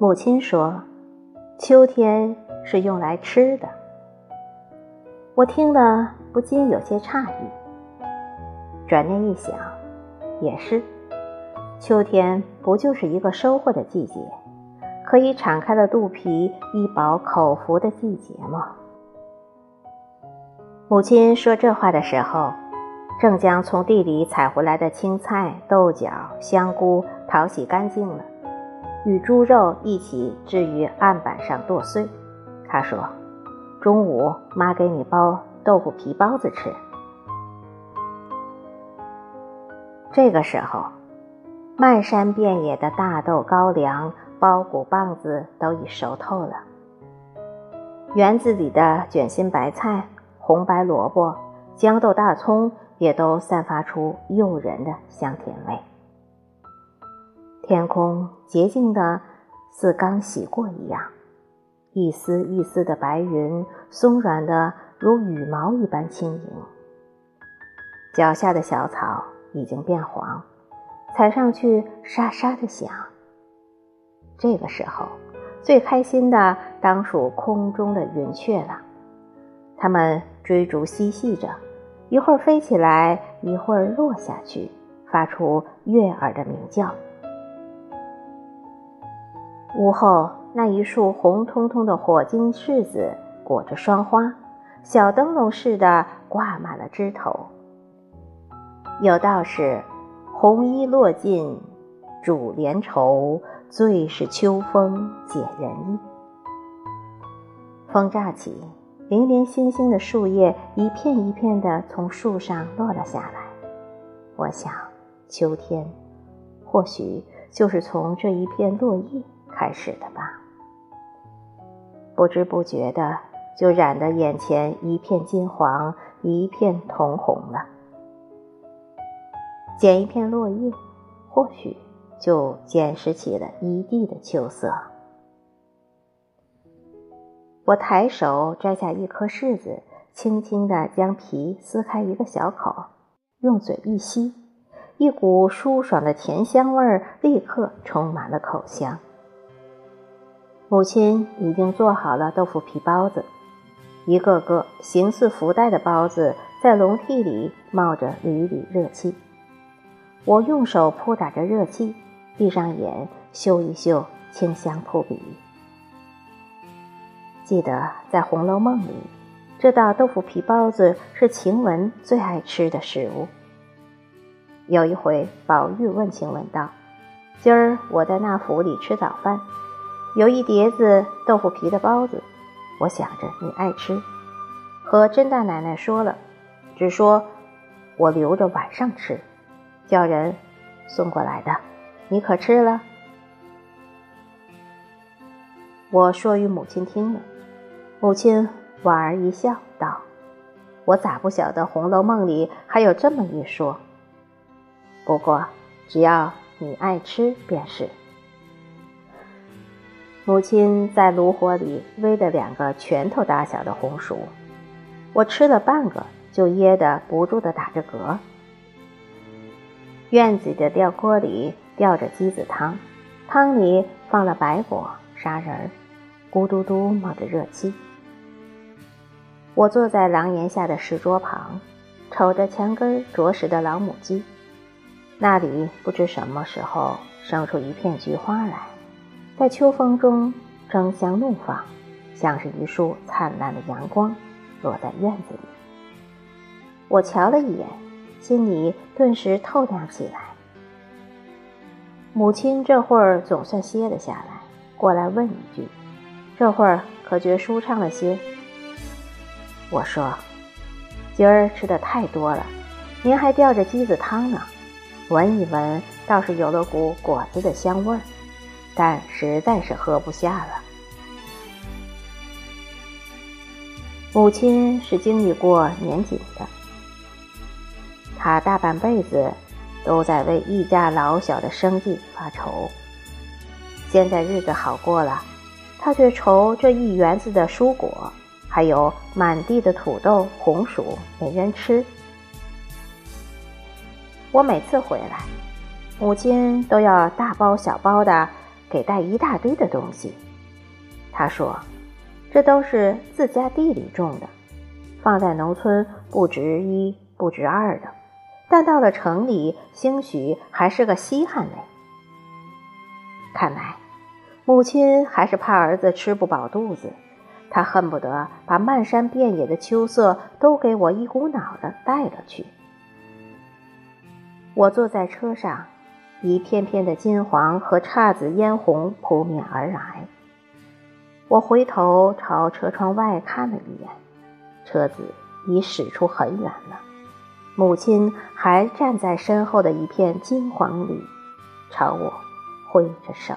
母亲说：“秋天是用来吃的。”我听了不禁有些诧异。转念一想，也是，秋天不就是一个收获的季节，可以敞开了肚皮一饱口福的季节吗？母亲说这话的时候，正将从地里采回来的青菜、豆角、香菇淘洗干净了。与猪肉一起置于案板上剁碎。他说：“中午妈给你包豆腐皮包子吃。”这个时候，漫山遍野的大豆、高粱、苞谷、棒子都已熟透了。园子里的卷心白菜、红白萝卜、豇豆、大葱也都散发出诱人的香甜味。天空洁净的，似刚洗过一样，一丝一丝的白云松软的如羽毛一般轻盈。脚下的小草已经变黄，踩上去沙沙的响。这个时候，最开心的当属空中的云雀了，它们追逐嬉戏着，一会儿飞起来，一会儿落下去，发出悦耳的鸣叫。屋后那一束红彤彤的火晶柿子裹着霜花，小灯笼似的挂满了枝头。有道是：“红衣落尽主怜愁，最是秋风解人意。”风乍起，零零星星的树叶一片一片的从树上落了下来。我想，秋天或许就是从这一片落叶。开始的吧，不知不觉的就染得眼前一片金黄，一片铜红了。捡一片落叶，或许就捡拾起了一地的秋色。我抬手摘下一颗柿子，轻轻地将皮撕开一个小口，用嘴一吸，一股舒爽的甜香味儿立刻充满了口腔。母亲已经做好了豆腐皮包子，一个个形似福袋的包子在笼屉里冒着缕缕热气。我用手扑打着热气，闭上眼嗅一嗅清香扑鼻。记得在《红楼梦》里，这道豆腐皮包子是晴雯最爱吃的食物。有一回，宝玉问晴雯道：“今儿我在那府里吃早饭。”有一碟子豆腐皮的包子，我想着你爱吃，和甄大奶奶说了，只说我留着晚上吃，叫人送过来的，你可吃了？我说与母亲听了，母亲莞尔一笑，道：“我咋不晓得《红楼梦》里还有这么一说？不过只要你爱吃便是。”母亲在炉火里煨了两个拳头大小的红薯，我吃了半个就噎得不住的打着嗝。院子的吊锅里吊着鸡子汤，汤里放了白果、砂仁，咕嘟嘟冒着热气。我坐在廊檐下的石桌旁，瞅着墙根啄食的老母鸡，那里不知什么时候生出一片菊花来。在秋风中争相怒放，像是一束灿烂的阳光落在院子里。我瞧了一眼，心里顿时透亮起来。母亲这会儿总算歇了下来，过来问一句：“这会儿可觉舒畅了些？”我说：“今儿吃的太多了，您还吊着鸡子汤呢，闻一闻倒是有了股果子的香味儿。”但实在是喝不下了。母亲是经历过年景的，她大半辈子都在为一家老小的生计发愁。现在日子好过了，她却愁这一园子的蔬果，还有满地的土豆、红薯没人吃。我每次回来，母亲都要大包小包的。给带一大堆的东西。他说：“这都是自家地里种的，放在农村不值一不值二的，但到了城里，兴许还是个稀罕嘞。”看来，母亲还是怕儿子吃不饱肚子，她恨不得把漫山遍野的秋色都给我一股脑的带了去。我坐在车上，一片片的金黄和姹紫嫣红扑面而来。我回头朝车窗外看了一眼，车子已驶出很远了，母亲还站在身后的一片金黄里，朝我挥着手。